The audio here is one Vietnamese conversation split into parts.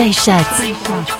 Deshat.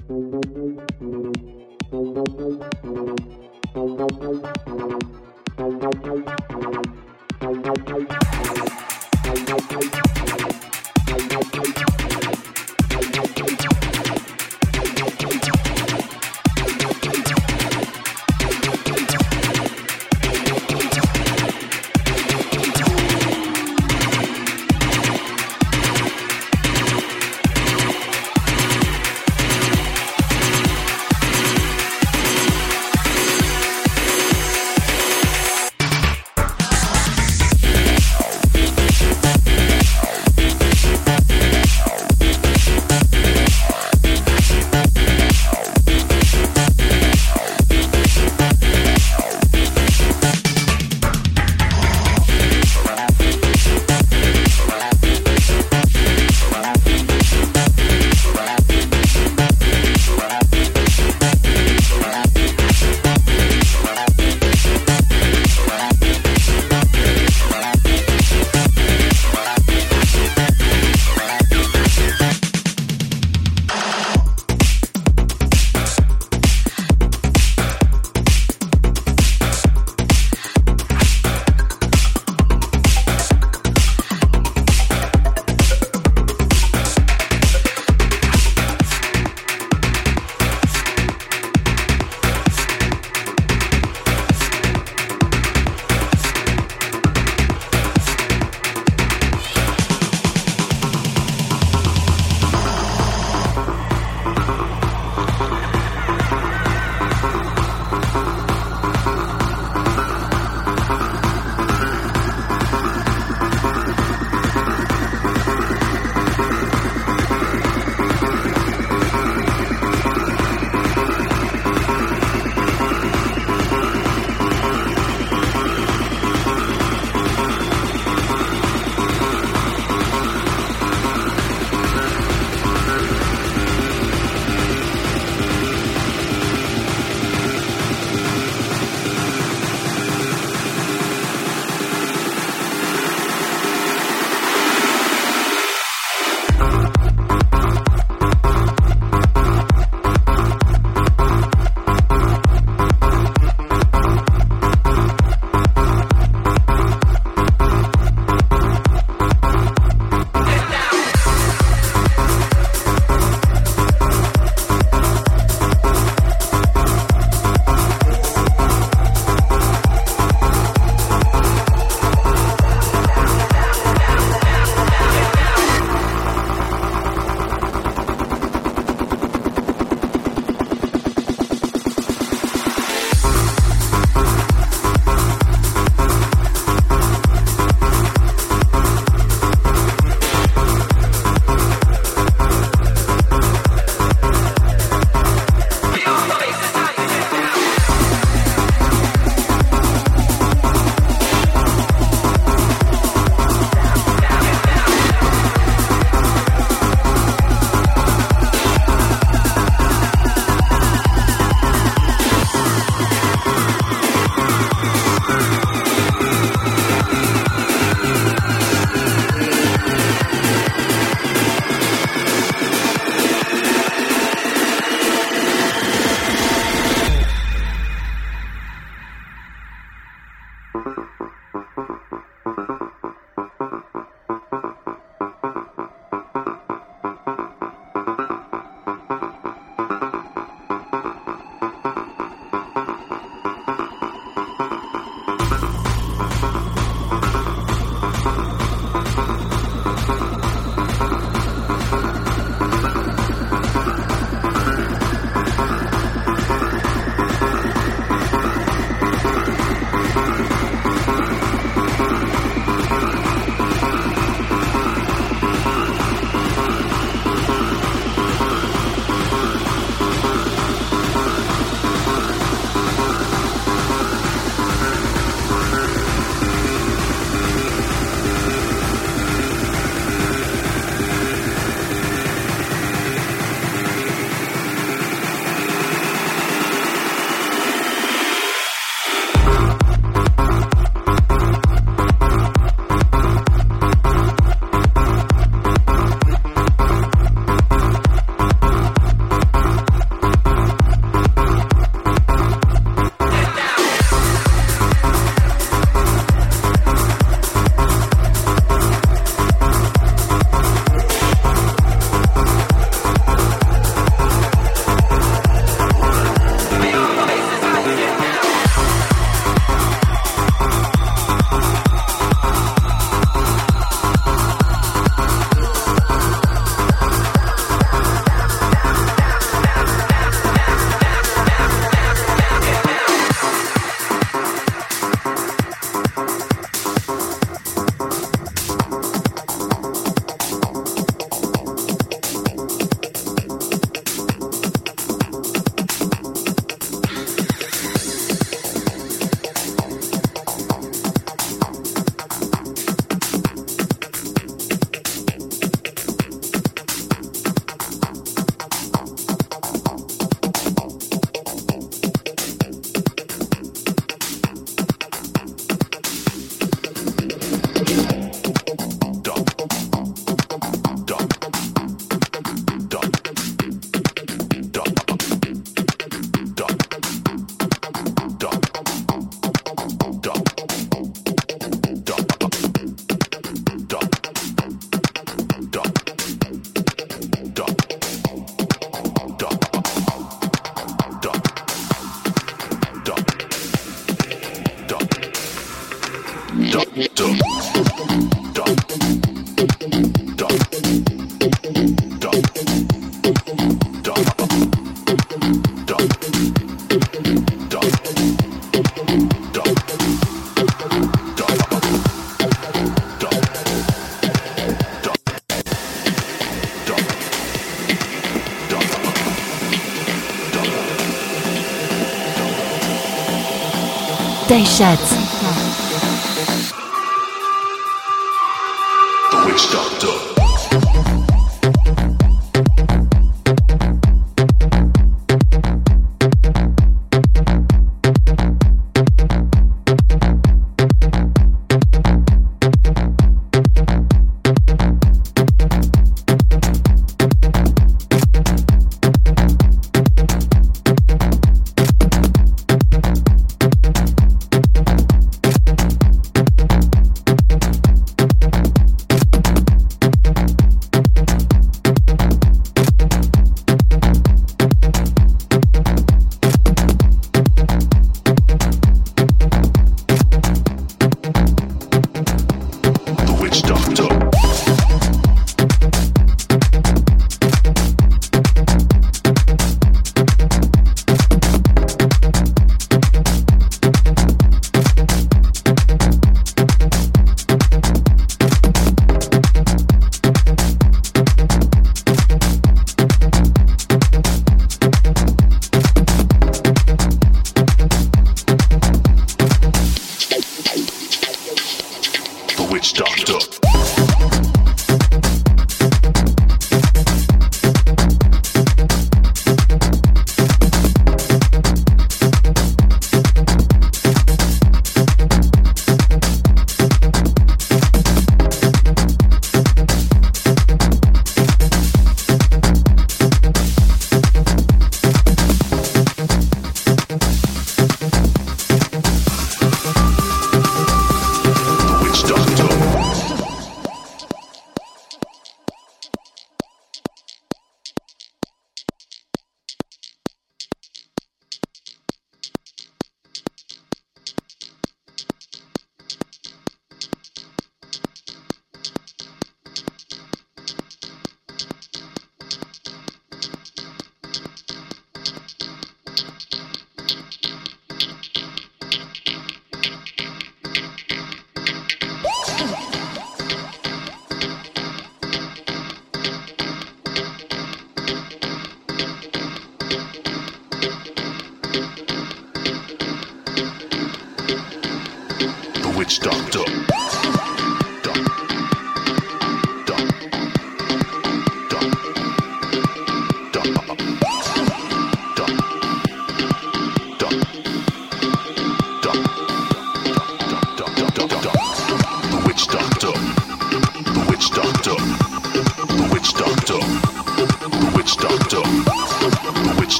начать.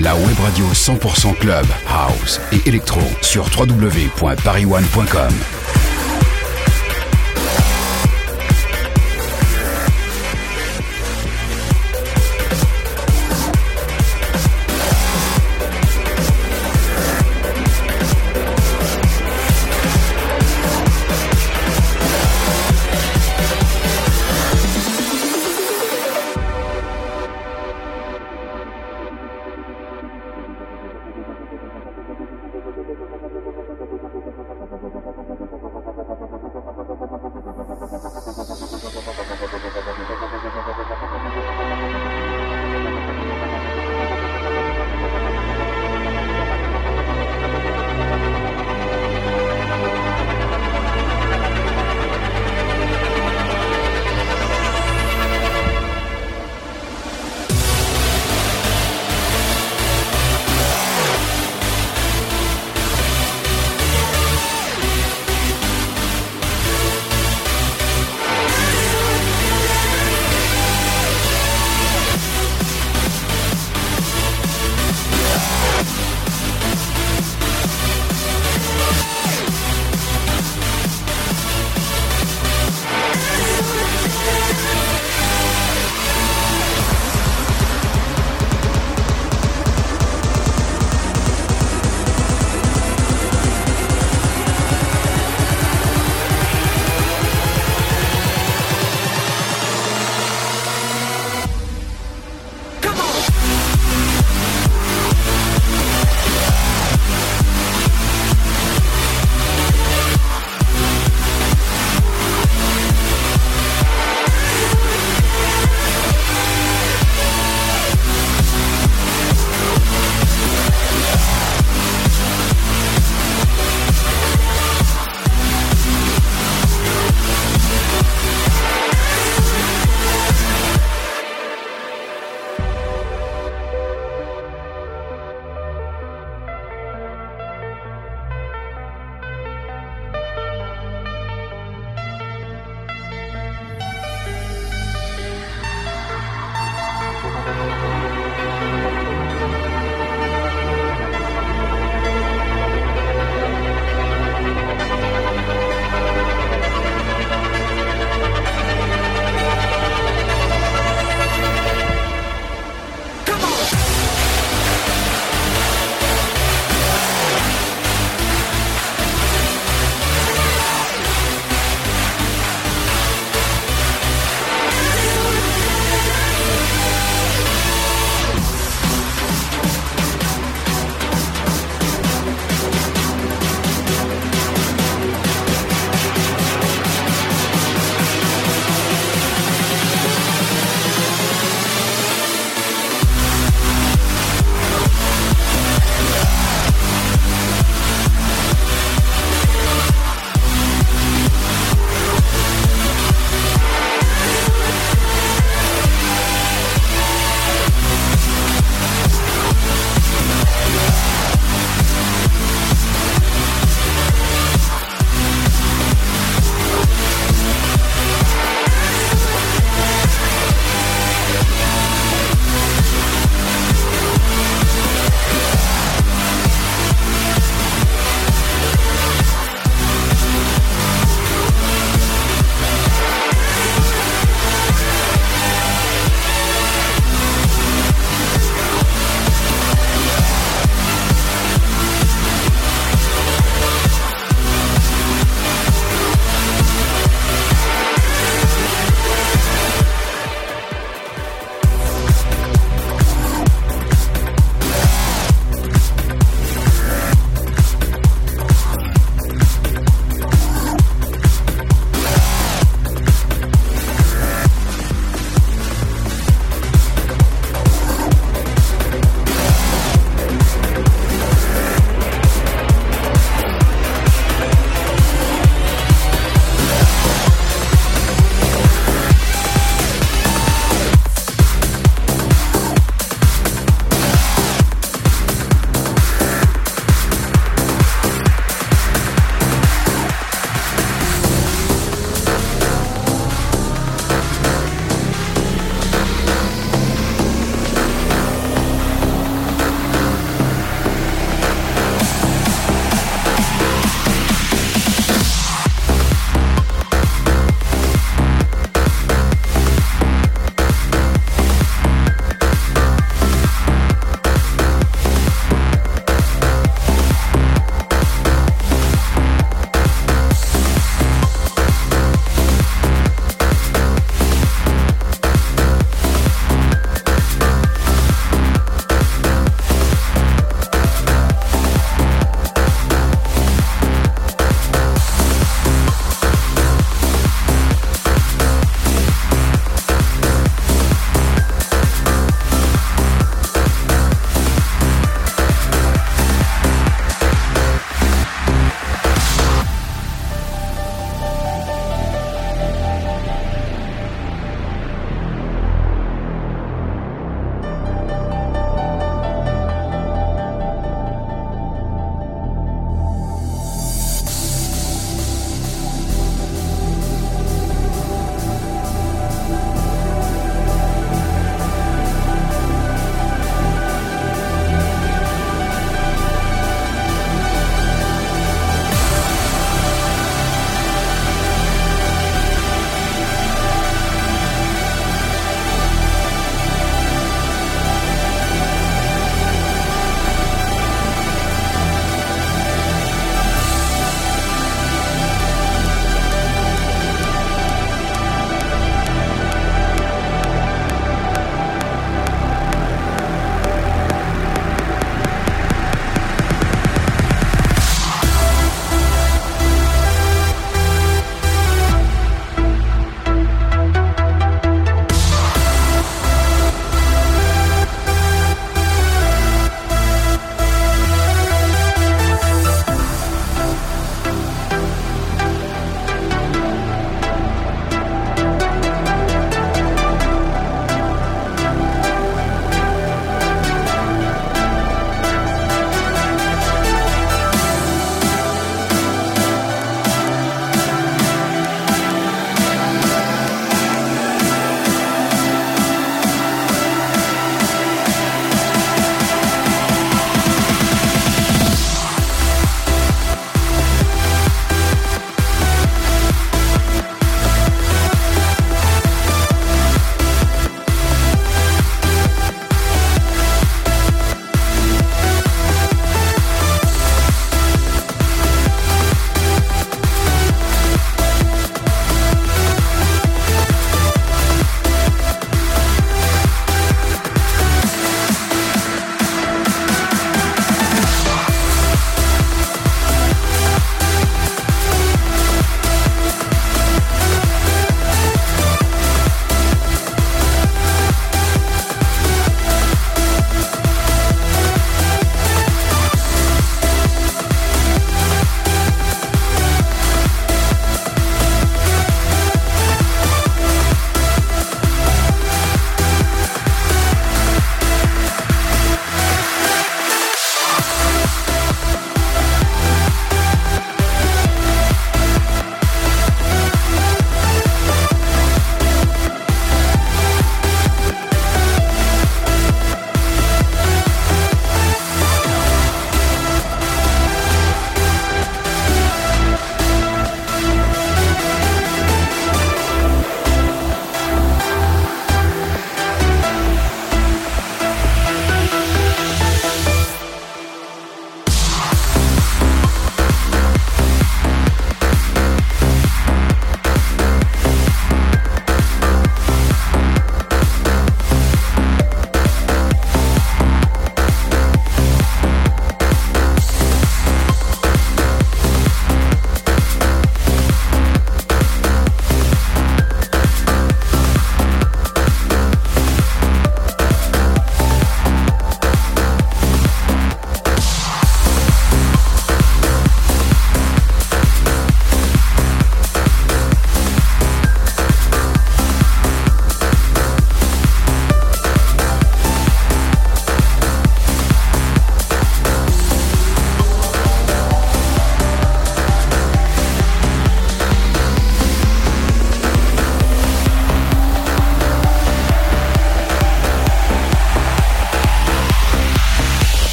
La web radio 100% club, house et électro sur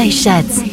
Day Sheds.